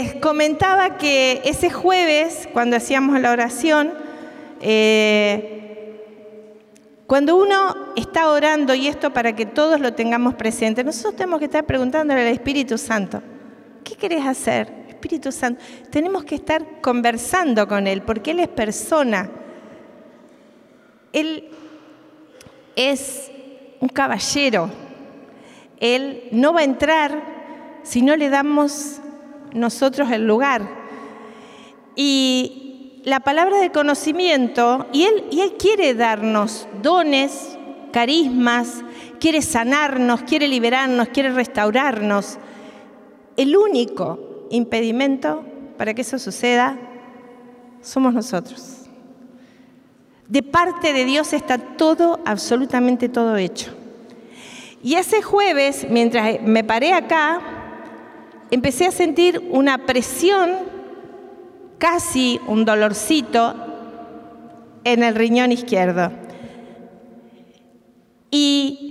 les comentaba que ese jueves, cuando hacíamos la oración, eh, cuando uno está orando, y esto para que todos lo tengamos presente, nosotros tenemos que estar preguntándole al Espíritu Santo, ¿qué querés hacer? Espíritu Santo, tenemos que estar conversando con Él, porque Él es persona. Él es un caballero. Él no va a entrar si no le damos nosotros el lugar. Y la palabra de conocimiento, y Él, y él quiere darnos dones, carismas, quiere sanarnos, quiere liberarnos, quiere restaurarnos. El único impedimento para que eso suceda somos nosotros. De parte de Dios está todo, absolutamente todo hecho. Y ese jueves, mientras me paré acá, empecé a sentir una presión, casi un dolorcito, en el riñón izquierdo. Y,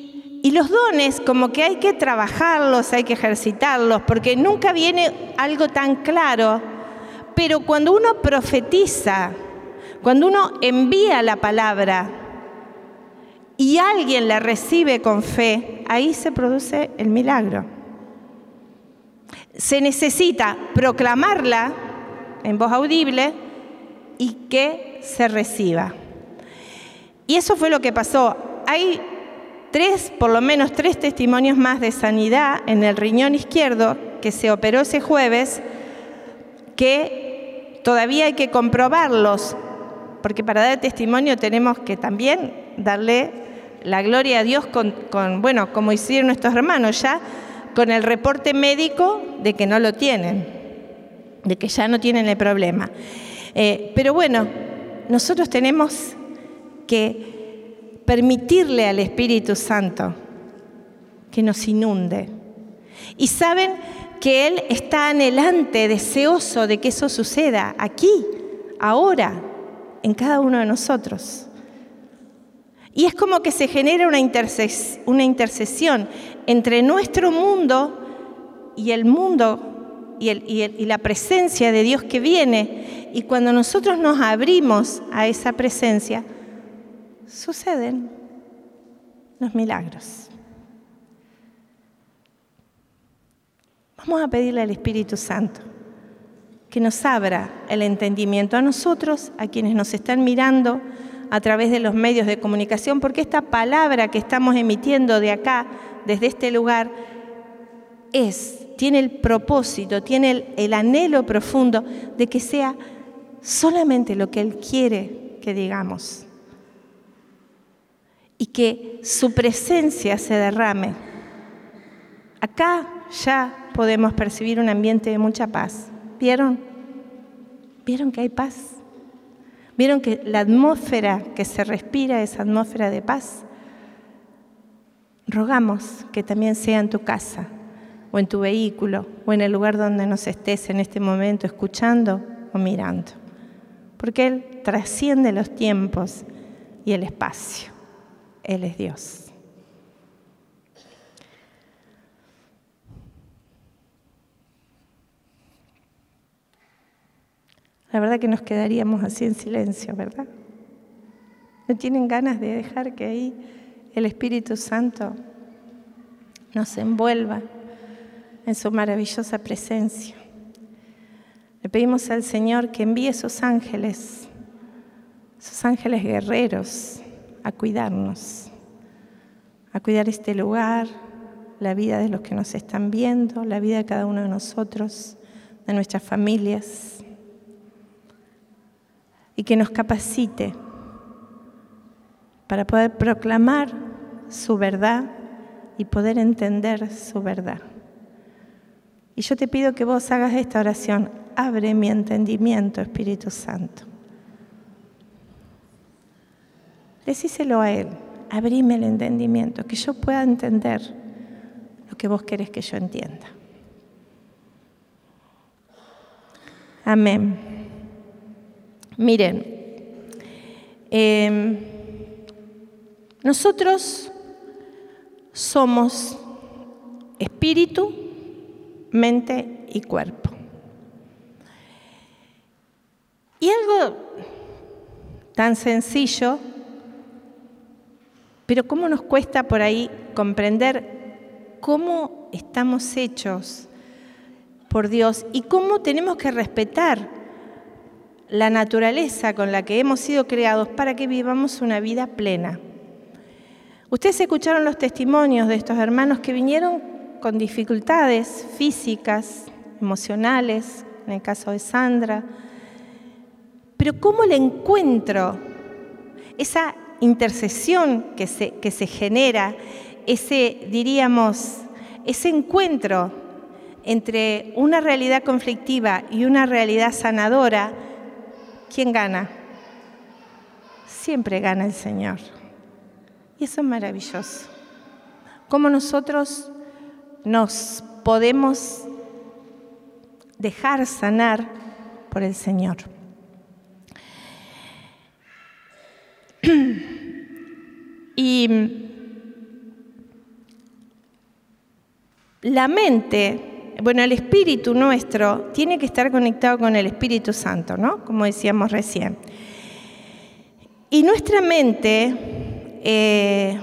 los dones, como que hay que trabajarlos, hay que ejercitarlos, porque nunca viene algo tan claro, pero cuando uno profetiza, cuando uno envía la palabra y alguien la recibe con fe, ahí se produce el milagro. Se necesita proclamarla en voz audible y que se reciba. Y eso fue lo que pasó. Hay tres, por lo menos tres testimonios más de sanidad en el riñón izquierdo que se operó ese jueves, que todavía hay que comprobarlos porque para dar testimonio tenemos que también darle la gloria a Dios con, bueno, como hicieron nuestros hermanos ya, con el reporte médico de que no lo tienen, de que ya no tienen el problema. Eh, pero bueno, nosotros tenemos que permitirle al Espíritu Santo que nos inunde. Y saben que Él está anhelante, deseoso de que eso suceda aquí, ahora en cada uno de nosotros. Y es como que se genera una, intercesión entre nuestro mundo y el mundo y, la presencia de Dios que viene. Y cuando nosotros nos abrimos a esa presencia, suceden los milagros. Vamos a pedirle al Espíritu Santo que nos abra el entendimiento a nosotros, a quienes nos están mirando a través de los medios de comunicación, porque esta palabra que estamos emitiendo de acá, desde este lugar, es, tiene el propósito, tiene el, el anhelo profundo de que sea solamente lo que Él quiere que digamos y que su presencia se derrame. Acá ya podemos percibir un ambiente de mucha paz. ¿Vieron? ¿Vieron que hay paz? ¿Vieron que la atmósfera que se respira es atmósfera de paz? Rogamos que también sea en tu casa o en tu vehículo o en el lugar donde nos estés en este momento escuchando o mirando. Porque Él trasciende los tiempos y el espacio. Él es Dios. La verdad que nos quedaríamos así en silencio, ¿verdad? ¿No tienen ganas de dejar que ahí el Espíritu Santo nos envuelva en su maravillosa presencia? Le pedimos al Señor que envíe esos ángeles, esos ángeles guerreros, a cuidarnos, a cuidar este lugar, la vida de los que nos están viendo, la vida de cada uno de nosotros, de nuestras familias y que nos capacite para poder proclamar su verdad y poder entender su verdad. Y yo te pido que vos hagas esta oración. Abre mi entendimiento, Espíritu Santo. Decíselo a Él. Abrime el entendimiento, que yo pueda entender lo que vos querés que yo entienda. Amén. Miren, em, nosotros somos espíritu, mente y cuerpo. Y algo tan sencillo, pero cómo nos cuesta por ahí comprender cómo estamos hechos por Dios y cómo tenemos que respetar la naturaleza con la que hemos sido creados para que vivamos una vida plena. Ustedes escucharon los testimonios de estos hermanos que vinieron con dificultades físicas, emocionales, en el caso de Sandra, pero ¿cómo le encuentro esa intercesión que se, que se genera, ese, diríamos, ese encuentro entre una realidad conflictiva y una realidad sanadora? ¿Quién gana? Siempre gana el Señor. Y eso es maravilloso. Cómo nosotros nos podemos dejar sanar por el Señor. Y la mente, bueno, el espíritu nuestro tiene que estar conectado con el Espíritu Santo, ¿no? Como decíamos recién. Y nuestra mente eh,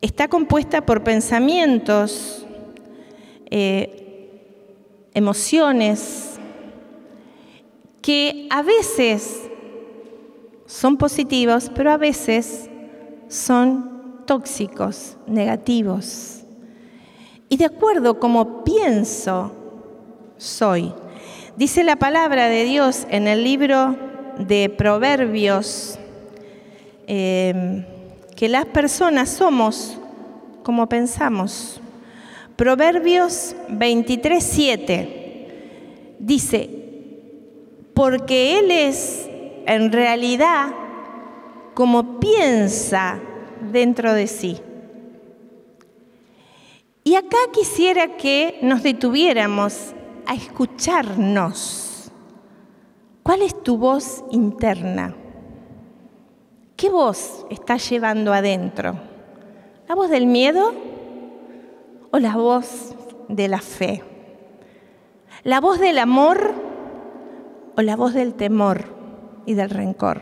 está compuesta por pensamientos, eh, emociones, que a veces son positivos, pero a veces son tóxicos, negativos. Y de acuerdo como pienso, soy. Dice la palabra de Dios en el libro de Proverbios em, que las personas somos como pensamos. Proverbios 23, 7 dice, porque Él es en realidad como piensa dentro de sí. Y acá quisiera que nos detuviéramos a escucharnos. ¿Cuál es tu voz interna? ¿Qué voz estás llevando adentro? ¿La voz del miedo o la voz de la fe? ¿La voz del amor o la voz del temor? y del rencor.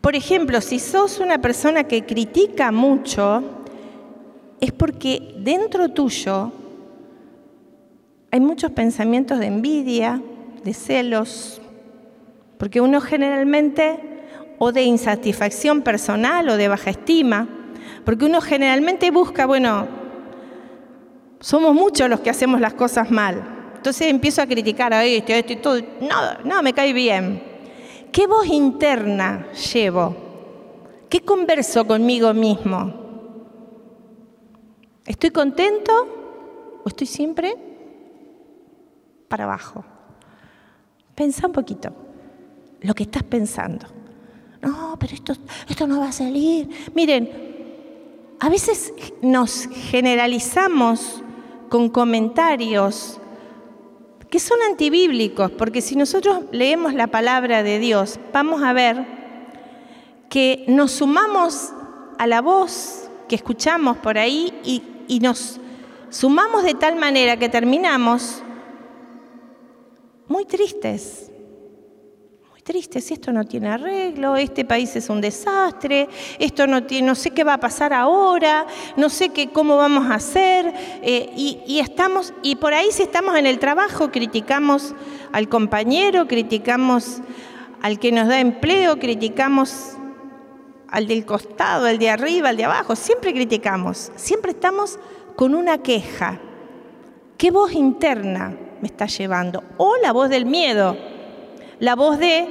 Por ejemplo, si sos una persona que critica mucho, es porque dentro tuyo hay muchos pensamientos de envidia, de celos, porque uno generalmente, o de insatisfacción personal o de baja estima, porque uno generalmente busca, bueno, somos muchos los que hacemos las cosas mal. Entonces empiezo a criticar a este, a este y todo. No, no, me cae bien. ¿Qué voz interna llevo? ¿Qué converso conmigo mismo? ¿Estoy contento o estoy siempre para abajo? Pensa un poquito lo que estás pensando. No, pero esto, esto no va a salir. Miren, a veces nos generalizamos con comentarios que son antibíblicos, porque si nosotros leemos la palabra de Dios, vamos a ver que nos sumamos a la voz que escuchamos por ahí y, y nos sumamos de tal manera que terminamos muy tristes, triste si esto no tiene arreglo, este país es un desastre, esto no tiene, no sé qué va a pasar ahora, no sé qué, cómo vamos a hacer, eh, y, estamos, y por ahí si estamos en el trabajo, criticamos al compañero, criticamos al que nos da empleo, criticamos al del costado, al de arriba, al de abajo, siempre criticamos, siempre estamos con una queja. ¿Qué voz interna me está llevando? O la voz del miedo la voz de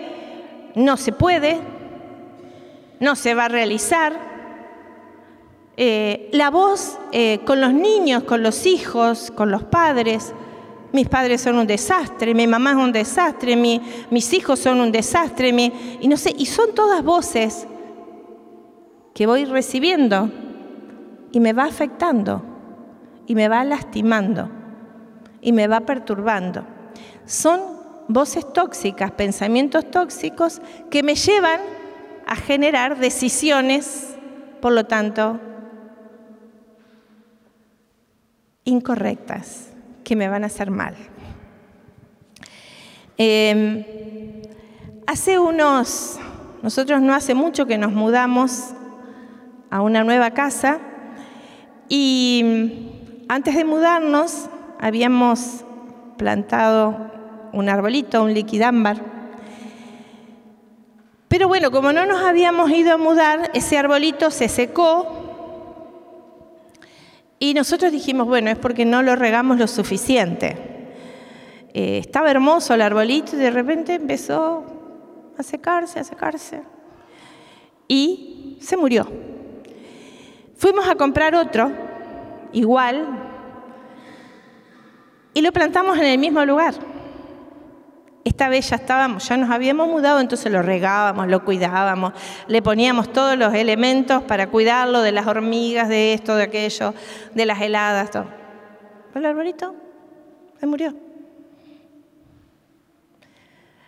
no se puede, no se va a realizar, eh, la voz eh, con los niños, con los hijos, con los padres. Mis padres son un desastre, mi mamá es un desastre, mis hijos son un desastre, y no sé, y son todas voces que voy recibiendo y me va afectando y me va lastimando y me va perturbando. Son voces tóxicas, pensamientos tóxicos que me llevan a generar decisiones, por lo tanto, incorrectas, que me van a hacer mal. Em, hace unos, nosotros no hace mucho que nos mudamos a una nueva casa y antes de mudarnos habíamos plantado un arbolito, un liquidámbar. Pero bueno, como no nos habíamos ido a mudar, ese arbolito se secó y nosotros dijimos, bueno, es porque no lo regamos lo suficiente. Eh, estaba hermoso el arbolito y de repente empezó a secarse, a secarse. Y se murió. Fuimos a comprar otro, igual, y lo plantamos en el mismo lugar. Esta vez ya estábamos, ya nos habíamos mudado, entonces lo regábamos, lo cuidábamos, le poníamos todos los elementos para cuidarlo de las hormigas, de esto, de aquello, de las heladas, todo. el arbolito se murió.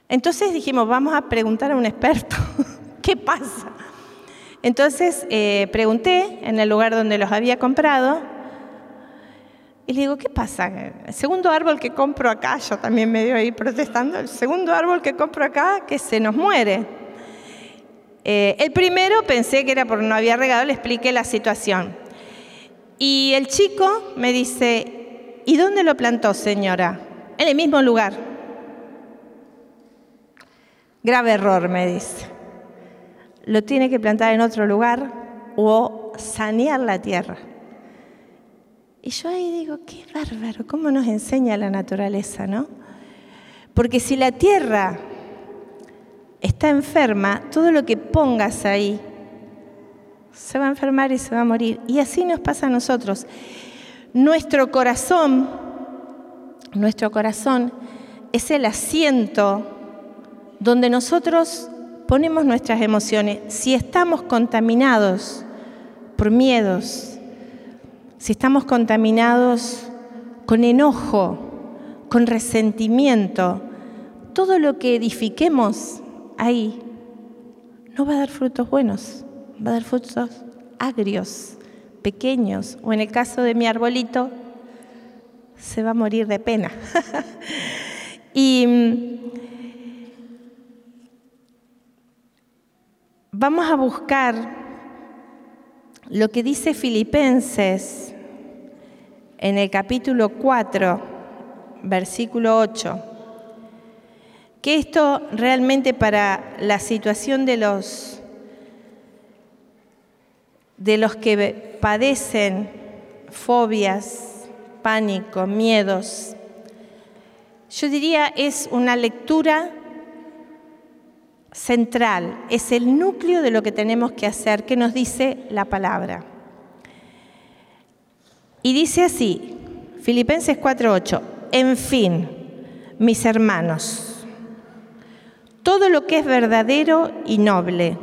Entonces dijimos, vamos a preguntar a un experto, ¿qué pasa? Entonces eh, pregunté en el lugar donde los había comprado y le digo, ¿qué pasa? El segundo árbol que compro acá, yo también medio ahí protestando, el segundo árbol que compro acá que se nos muere. Eh, el primero pensé que era porque no había regado, le expliqué la situación. Y el chico me dice, ¿y dónde lo plantó, señora? En el mismo lugar. Grave error, me dice. Lo tiene que plantar en otro lugar o sanear la tierra. Y yo ahí digo, qué bárbaro, cómo nos enseña la naturaleza, ¿no? Porque si la tierra está enferma, todo lo que pongas ahí se va a enfermar y se va a morir. Y así nos pasa a nosotros. Nuestro corazón, nuestro corazón es el asiento donde nosotros ponemos nuestras emociones, si estamos contaminados por miedos, si estamos contaminados con enojo, con resentimiento, todo lo que edifiquemos ahí no va a dar frutos buenos, va a dar frutos agrios, pequeños, o en el caso de mi arbolito, se va a morir de pena. y vamos a buscar lo que dice Filipenses en el capítulo 4, versículo 8, que esto realmente para la situación de los de los que padecen fobias, pánico, miedos, yo diría es una lectura central, es el núcleo de lo que tenemos que hacer, que nos dice la palabra. Y dice así, Filipenses 4:8, en fin, mis hermanos, todo lo que es verdadero y noble,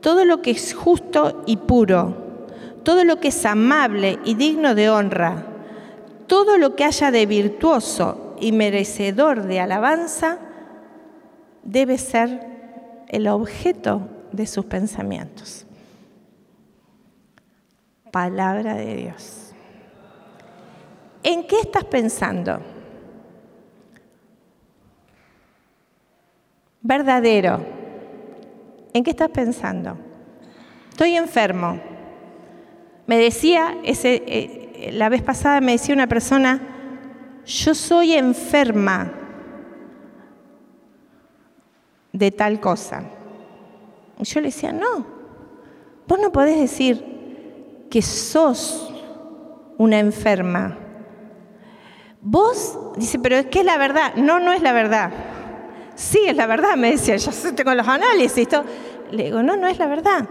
todo lo que es justo y puro, todo lo que es amable y digno de honra, todo lo que haya de virtuoso y merecedor de alabanza, debe ser el objeto de sus pensamientos. Palabra de Dios. ¿En qué estás pensando? Verdadero. ¿En qué estás pensando? Estoy enfermo. Me decía, eh, la vez pasada me decía una persona, yo soy enferma de tal cosa. Y yo le decía, no, vos no podés decir que sos una enferma. Vos, dice, pero es que es la verdad. No, no es la verdad. Sí, es la verdad, me decía, yo tengo los análisis. Todo. Le digo, no, no es la verdad.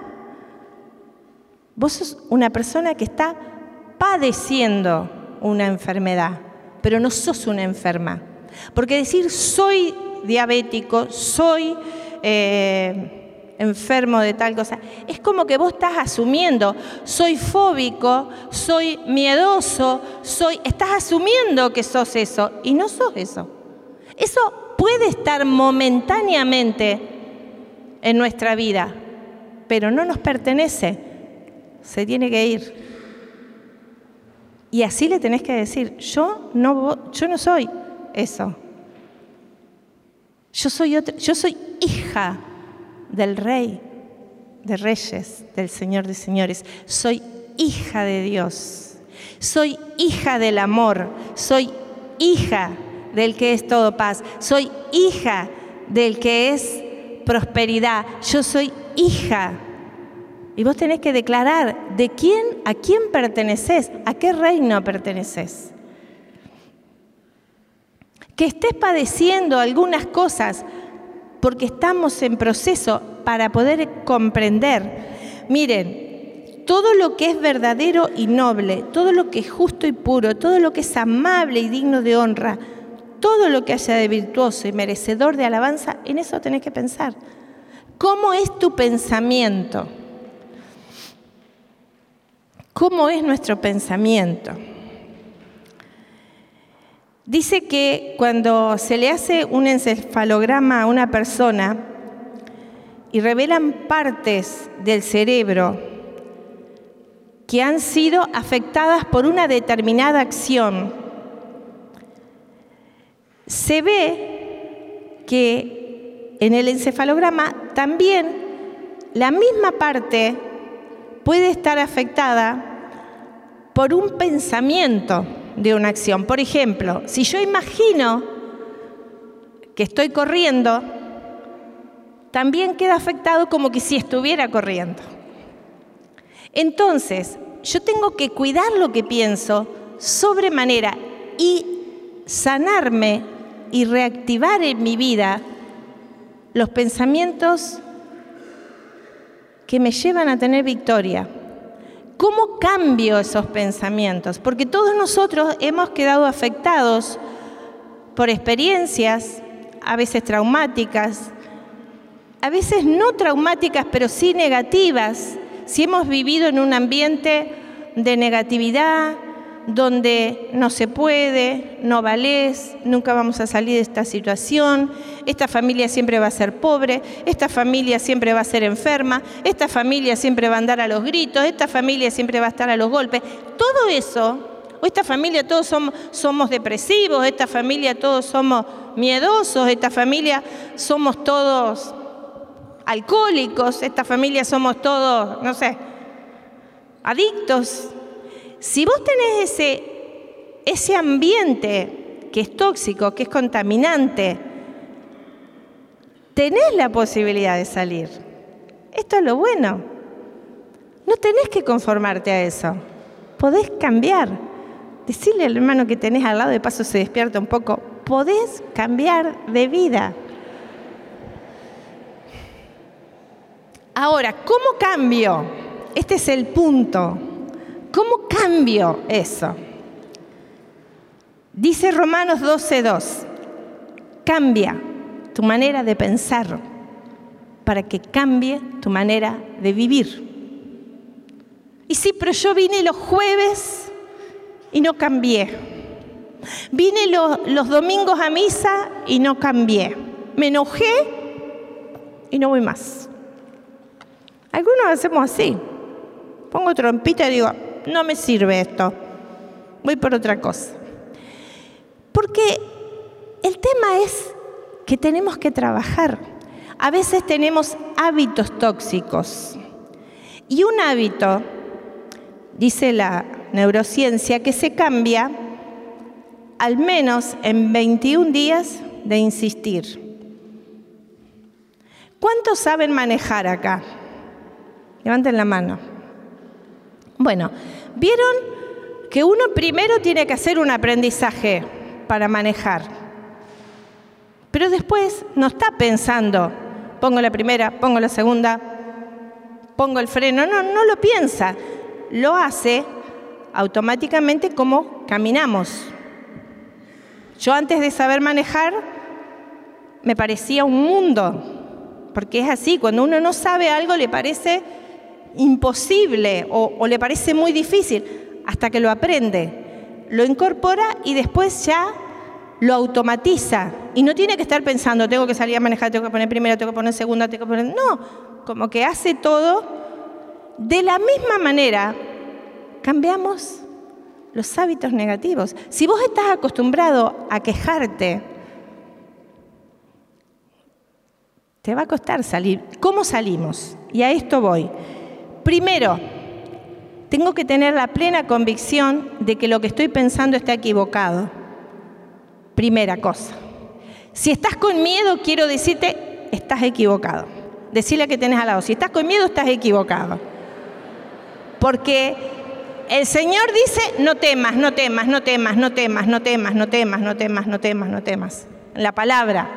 Vos sos una persona que está padeciendo una enfermedad, pero no sos una enferma. Porque decir soy diabético, soy eh, enfermo de tal cosa. Es como que vos estás asumiendo, soy fóbico, soy miedoso, soy, estás asumiendo que sos eso y no sos eso. Eso puede estar momentáneamente en nuestra vida, pero no nos pertenece, se tiene que ir. Y así le tenés que decir, yo no, yo no soy eso. Yo soy, yo soy hija del rey de reyes, del Señor de señores. Soy hija de Dios. Soy hija del amor. Soy hija del que es todo paz. Soy hija del que es prosperidad. Yo soy hija. Y vos tenés que declarar de quién, a quién perteneces, a qué reino perteneces. Que estés padeciendo algunas cosas porque estamos en proceso para poder comprender. Miren, todo lo que es verdadero y noble, todo lo que es justo y puro, todo lo que es amable y digno de honra, todo lo que haya de virtuoso y merecedor de alabanza, en eso tenés que pensar. ¿Cómo es tu pensamiento? ¿Cómo es nuestro pensamiento? Dice que cuando se le hace un encefalograma a una persona y revelan partes del cerebro que han sido afectadas por una determinada acción, se ve que en el encefalograma también la misma parte puede estar afectada por un pensamiento de una acción. Por ejemplo, si yo imagino que estoy corriendo, también queda afectado como que si estuviera corriendo. Entonces, yo tengo que cuidar lo que pienso sobremanera y sanarme y reactivar en mi vida los pensamientos que me llevan a tener victoria. ¿Cómo cambio esos pensamientos? Porque todos nosotros hemos quedado afectados por experiencias, a veces traumáticas, a veces no traumáticas, pero sí negativas, si hemos vivido en un ambiente de negatividad, donde no se puede, no valés, nunca vamos a salir de esta situación, esta familia siempre va a ser pobre, esta familia siempre va a ser enferma, esta familia siempre va a andar a los gritos, esta familia siempre va a estar a los golpes. Todo eso, o esta familia todos somos, somos depresivos, esta familia todos somos miedosos, esta familia somos todos alcohólicos, esta familia somos todos, no sé, adictos si vos tenés ese, ese ambiente que es tóxico, que es contaminante, tenés la posibilidad de salir. Esto es lo bueno. No tenés que conformarte a eso. Podés cambiar. Decirle al hermano que tenés al lado, de paso se despierta un poco, podés cambiar de vida. Ahora, ¿cómo cambio? Este es el punto. ¿Cómo cambio eso? Dice Romanos 12.2, cambia tu manera de pensar para que cambie tu manera de vivir. Y sí, pero yo vine los jueves y no cambié. Vine los, los domingos a misa y no cambié. Me enojé y no voy más. Algunos hacemos así. Pongo trompita y digo, no me sirve esto, voy por otra cosa. Porque el tema es que tenemos que trabajar. A veces tenemos hábitos tóxicos. Y un hábito, dice la neurociencia, que se cambia al menos en 21 días de insistir. ¿Cuántos saben manejar acá? Levanten la mano. Bueno, vieron que uno primero tiene que hacer un aprendizaje para manejar, pero después no está pensando, pongo la primera, pongo la segunda, pongo el freno, no, no lo piensa, lo hace automáticamente como caminamos. Yo antes de saber manejar me parecía un mundo, porque es así, cuando uno no sabe algo le parece imposible o, le parece muy difícil hasta que lo aprende, lo incorpora y después ya lo automatiza y no tiene que estar pensando, tengo que salir a manejar, tengo que poner primero, tengo que poner segunda, tengo que poner... No, como que hace todo. De la misma manera, cambiamos los hábitos negativos. Si vos estás acostumbrado a quejarte, Te va a costar salir. ¿Cómo salimos? Y a esto voy. Primero, tengo que tener la plena convicción de que lo que estoy pensando está equivocado. Primera cosa. Si estás con miedo, quiero decirte, estás equivocado. Decirle que tenés al lado, si estás con miedo, estás equivocado. Porque el Señor dice, no temas, no temas, no temas, no temas, no temas, no temas, no temas, no temas, no temas. La palabra.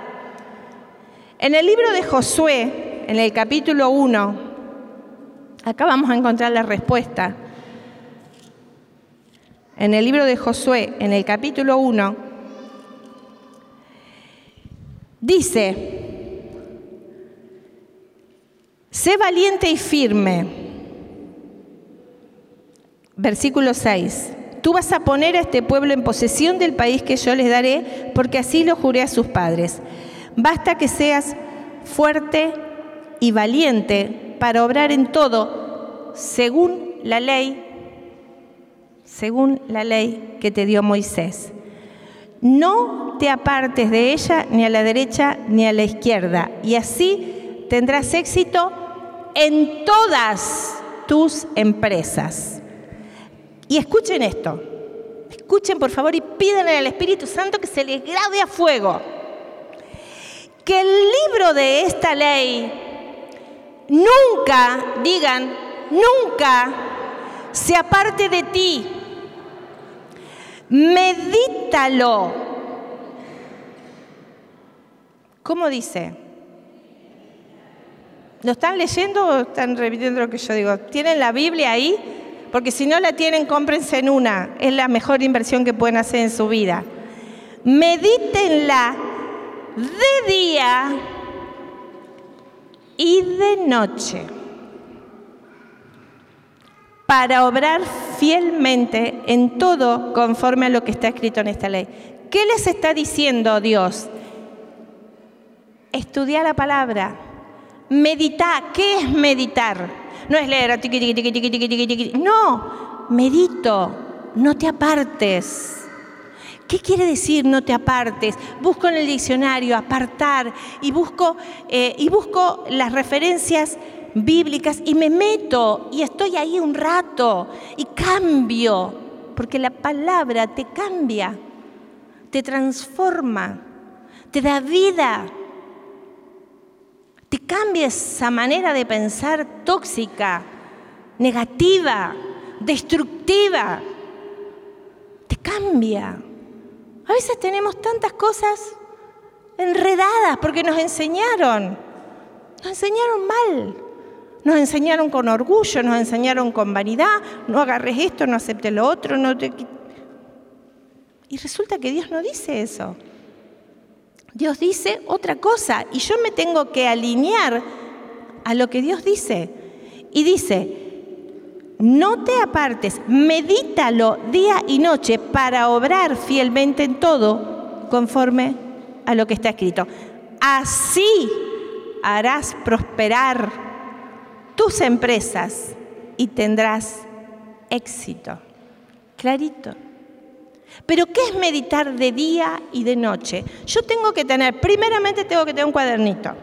En el libro de Josué, en el capítulo 1, acá vamos a encontrar la respuesta. En el libro de Josué, en el capítulo 1, dice, sé valiente y firme Versículo 6. Tú vas a poner a este pueblo en posesión del país que yo les daré, porque así lo juré a sus padres. Basta que seas fuerte y valiente para obrar en todo según la ley, según la ley que te dio Moisés. No te apartes de ella ni a la derecha ni a la izquierda, y así tendrás éxito en todas tus empresas. Y escuchen esto. Escuchen por favor y pídanle al Espíritu Santo que se les grabe a fuego. Que el libro de esta ley nunca, digan, nunca se aparte de ti. Medítalo. ¿Cómo dice? ¿Lo están leyendo o están repitiendo lo que yo digo? ¿Tienen la Biblia ahí? porque si no la tienen, cómprense en una. Es la mejor inversión que pueden hacer en su vida. Medítenla de día y de noche para obrar fielmente en todo conforme a lo que está escrito en esta ley. ¿Qué les está diciendo Dios? Estudiar la palabra. Meditar. ¿Qué es meditar? No es leer, tiqui, tiqui, tiqui, No, medito, no te apartes. ¿Qué quiere decir no te apartes? Busco en el diccionario apartar y busco, eh, y busco las referencias bíblicas y me meto y estoy ahí un rato y cambio, porque la palabra te cambia, te transforma, te da vida te cambia esa manera de pensar tóxica, negativa, destructiva. Te cambia. A veces tenemos tantas cosas enredadas porque nos enseñaron. Nos enseñaron mal. Nos enseñaron con orgullo, nos enseñaron con vanidad. No agarres esto, no aceptes lo otro. No te... Y resulta que Dios no dice eso. Dios dice otra cosa y yo me tengo que alinear a lo que Dios dice. Y dice, no te apartes, medítalo día y noche para obrar fielmente en todo conforme a lo que está escrito. Así harás prosperar tus empresas y tendrás éxito. Clarito. Pero ¿qué es meditar de día y de noche? Yo tengo que tener, primeramente tengo que tener un cuadernito.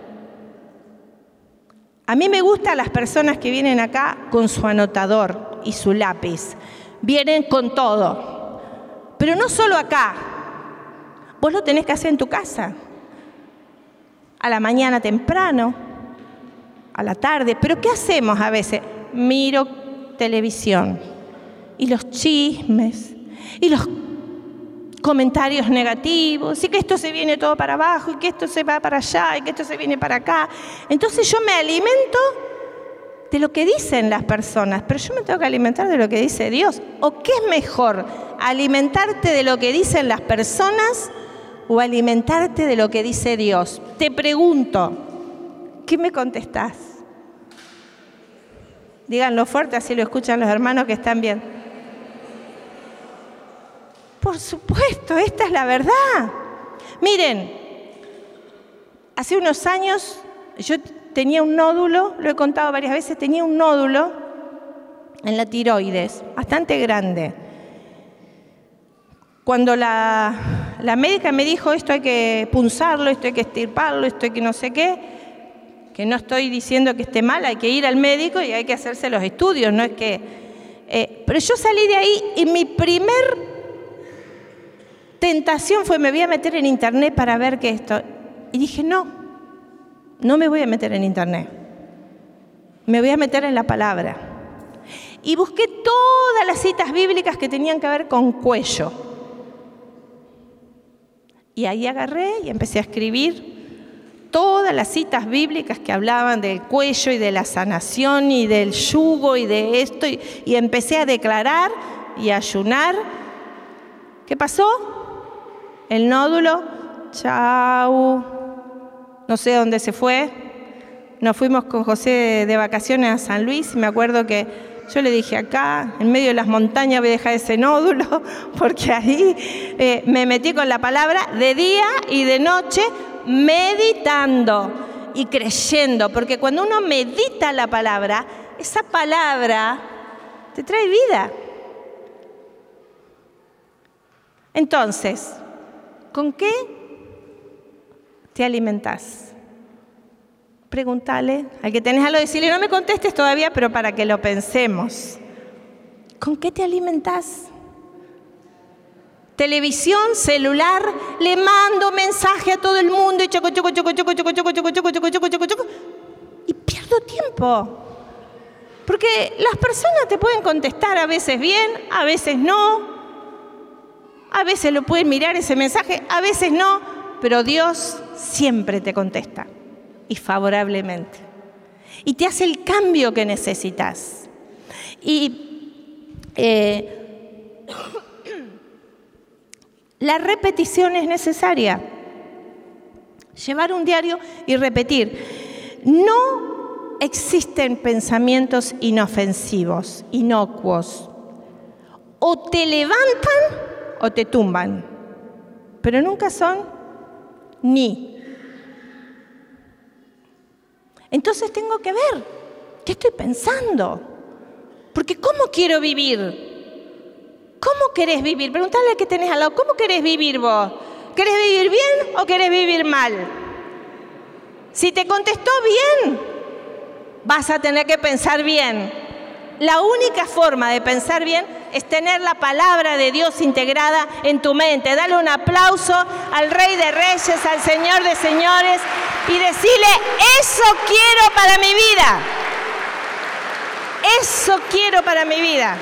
A mí me gustan las personas que vienen acá con su anotador y su lápiz. Vienen con todo. Pero no solo acá. Vos lo tenés que hacer en tu casa. A la mañana temprano, a la tarde. Pero ¿qué hacemos a veces? Miro televisión y los chismes y los comentarios negativos, y que esto se viene todo para abajo, y que esto se va para allá, y que esto se viene para acá. Entonces yo me alimento de lo que dicen las personas, pero yo me tengo que alimentar de lo que dice Dios. ¿O qué es mejor? ¿Alimentarte de lo que dicen las personas o alimentarte de lo que dice Dios? Te pregunto, ¿qué me contestás? Díganlo fuerte, así lo escuchan los hermanos que están bien. Por supuesto, esta es la verdad. Miren, hace unos años yo tenía un nódulo, lo he contado varias veces, tenía un nódulo en la tiroides, bastante grande. Cuando la, médica me dijo esto hay que punzarlo, esto hay que estirparlo, esto hay que no sé qué, que no estoy diciendo que esté mal, hay que ir al médico y hay que hacerse los estudios, no es que... Eh, pero yo salí de ahí y mi primer tentación fue, me voy a meter en internet para ver qué esto. Y dije, no, no me voy a meter en internet, me voy a meter en la palabra. Y busqué todas las citas bíblicas que tenían que ver con cuello. Y ahí agarré y empecé a escribir todas las citas bíblicas que hablaban del cuello y de la sanación y del yugo y de esto, y, empecé a declarar y a ayunar. ¿Qué pasó? El nódulo, chau, no sé dónde se fue. Nos fuimos con José de vacaciones a San Luis y me acuerdo que yo le dije acá, en medio de las montañas voy a dejar ese nódulo, porque ahí eh, me metí con la palabra de día y de noche meditando y creyendo, porque cuando uno medita la palabra, esa palabra te trae vida. Entonces, ¿con qué te alimentas? Pregúntale al que tenés algo que decirle, no me contestes todavía, pero para que lo pensemos. ¿Con qué te alimentas? televisión, celular, le mando mensaje a todo el mundo y choco, choco, choco, choco, choco, choco, choco, choco, choco, choco, choco, choco, y pierdo tiempo. Porque las personas te pueden contestar a veces bien, a veces no, a veces lo pueden mirar ese mensaje, a veces no, pero Dios siempre te contesta y favorablemente. Y te hace el cambio que necesitas. Y eh, la repetición es necesaria. Llevar un diario y repetir. No existen pensamientos inofensivos, inocuos. O te levantan o te tumban, pero nunca son ni. Entonces tengo que ver qué estoy pensando, porque ¿cómo quiero vivir? ¿Cómo querés vivir? Preguntale al que tenés al lado, ¿cómo querés vivir vos? ¿Querés vivir bien o querés vivir mal? Si te contestó bien, vas a tener que pensar bien. La única forma de pensar bien es tener la palabra de Dios integrada en tu mente. Dale un aplauso al Rey de Reyes, al Señor de Señores y decirle, eso quiero para mi vida. Eso quiero para mi vida.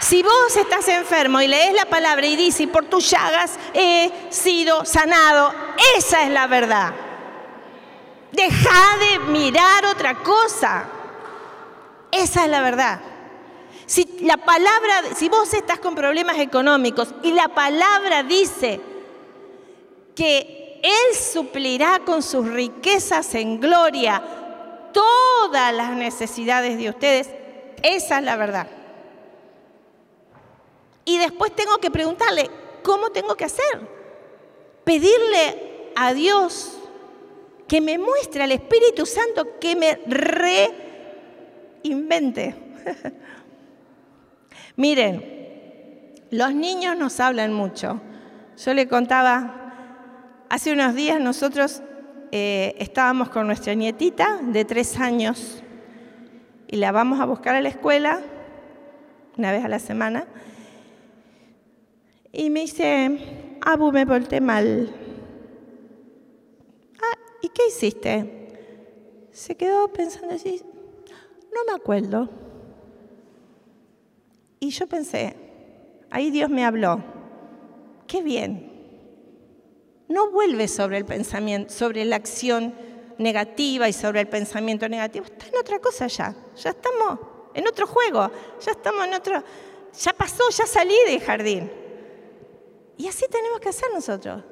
Si vos estás enfermo y lees la palabra y dices, por tus llagas he sido sanado, esa es la verdad. Deja de mirar otra cosa. Esa es la verdad. Si la palabra, si vos estás con problemas económicos y la palabra dice que Él suplirá con sus riquezas en gloria todas las necesidades de ustedes, esa es la verdad. Y después tengo que preguntarle, ¿cómo tengo que hacer? Pedirle a Dios que me muestre al Espíritu Santo que me reinvente. Miren, los niños nos hablan mucho. Yo le contaba, hace unos días nosotros eh, estábamos con nuestra nietita de tres años y la vamos a buscar a la escuela una vez a la semana y me dice, Abu, me volteé mal. Ah, ¿y qué hiciste? Se quedó pensando así, no me acuerdo. Y yo pensé, ahí Dios me habló, qué bien. No vuelve sobre el pensamiento, sobre la acción negativa y sobre el pensamiento negativo. Está en otra cosa ya. Ya estamos en otro juego. Ya estamos en otro. Ya pasó, ya salí del jardín. Y así tenemos que hacer nosotros.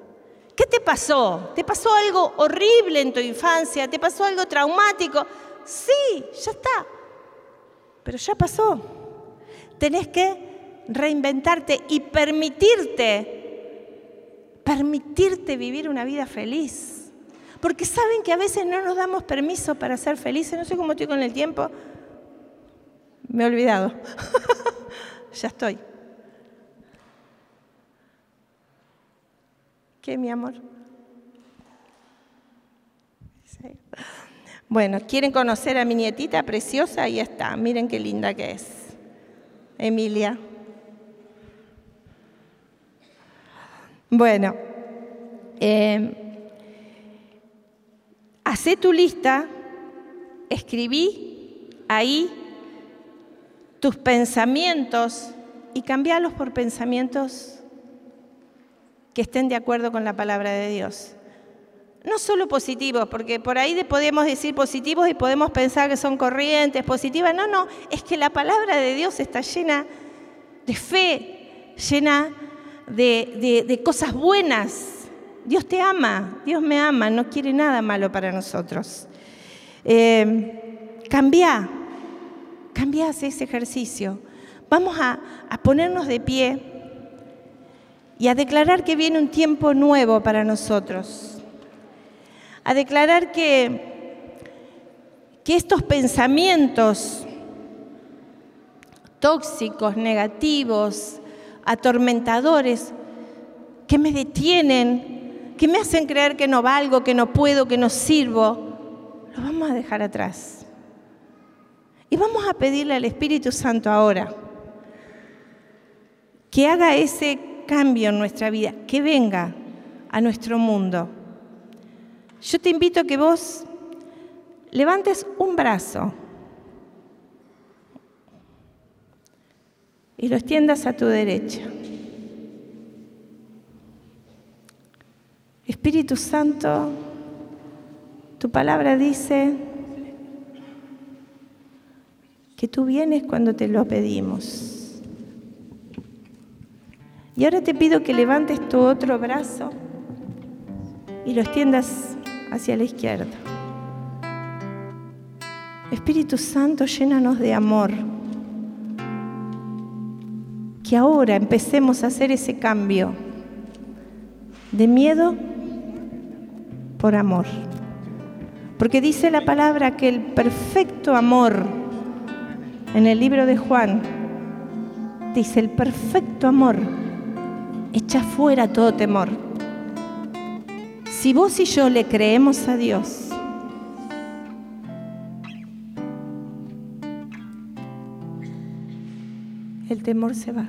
¿Qué te pasó? ¿Te pasó algo horrible en tu infancia? ¿Te pasó algo traumático? Sí, ya está. Pero ya pasó. Tenés que reinventarte y permitirte, permitirte vivir una vida feliz. Porque saben que a veces no nos damos permiso para ser felices. No sé cómo estoy con el tiempo. Me he olvidado. ya estoy. ¿Qué, mi amor? Bueno, ¿quieren conocer a mi nietita preciosa? Ahí está, miren qué linda que es. Emilia. Bueno, eh, tu lista, escribí ahí tus pensamientos y cambialos por pensamientos que estén de acuerdo con la palabra de Dios. No solo positivos, porque por ahí podemos decir positivos y podemos pensar que son corrientes, positivas. No, no, es que la palabra de Dios está llena de fe, llena de, cosas buenas. Dios te ama, Dios me ama, no quiere nada malo para nosotros. Eh, cambia, cambia ese ejercicio. Vamos a, a ponernos de pie y a declarar que viene un tiempo nuevo para nosotros. A declarar que, que estos pensamientos tóxicos, negativos, atormentadores que me detienen, que me hacen creer que no valgo, que no puedo, que no sirvo, lo vamos a dejar atrás. Y vamos a pedirle al Espíritu Santo ahora que haga ese cambio en nuestra vida, que venga a nuestro mundo. Yo te invito a que vos levantes un brazo y lo extiendas a tu derecha. Espíritu Santo, tu palabra dice que tú vienes cuando te lo pedimos. Y ahora te pido que levantes tu otro brazo y lo extiendas hacia la izquierda. Espíritu Santo, llénanos de amor que ahora empecemos a hacer ese cambio de miedo por amor. Porque dice la palabra que el perfecto amor, en el libro de Juan, dice el perfecto amor echa fuera todo temor. Si vos y yo le creemos a Dios, el temor se va.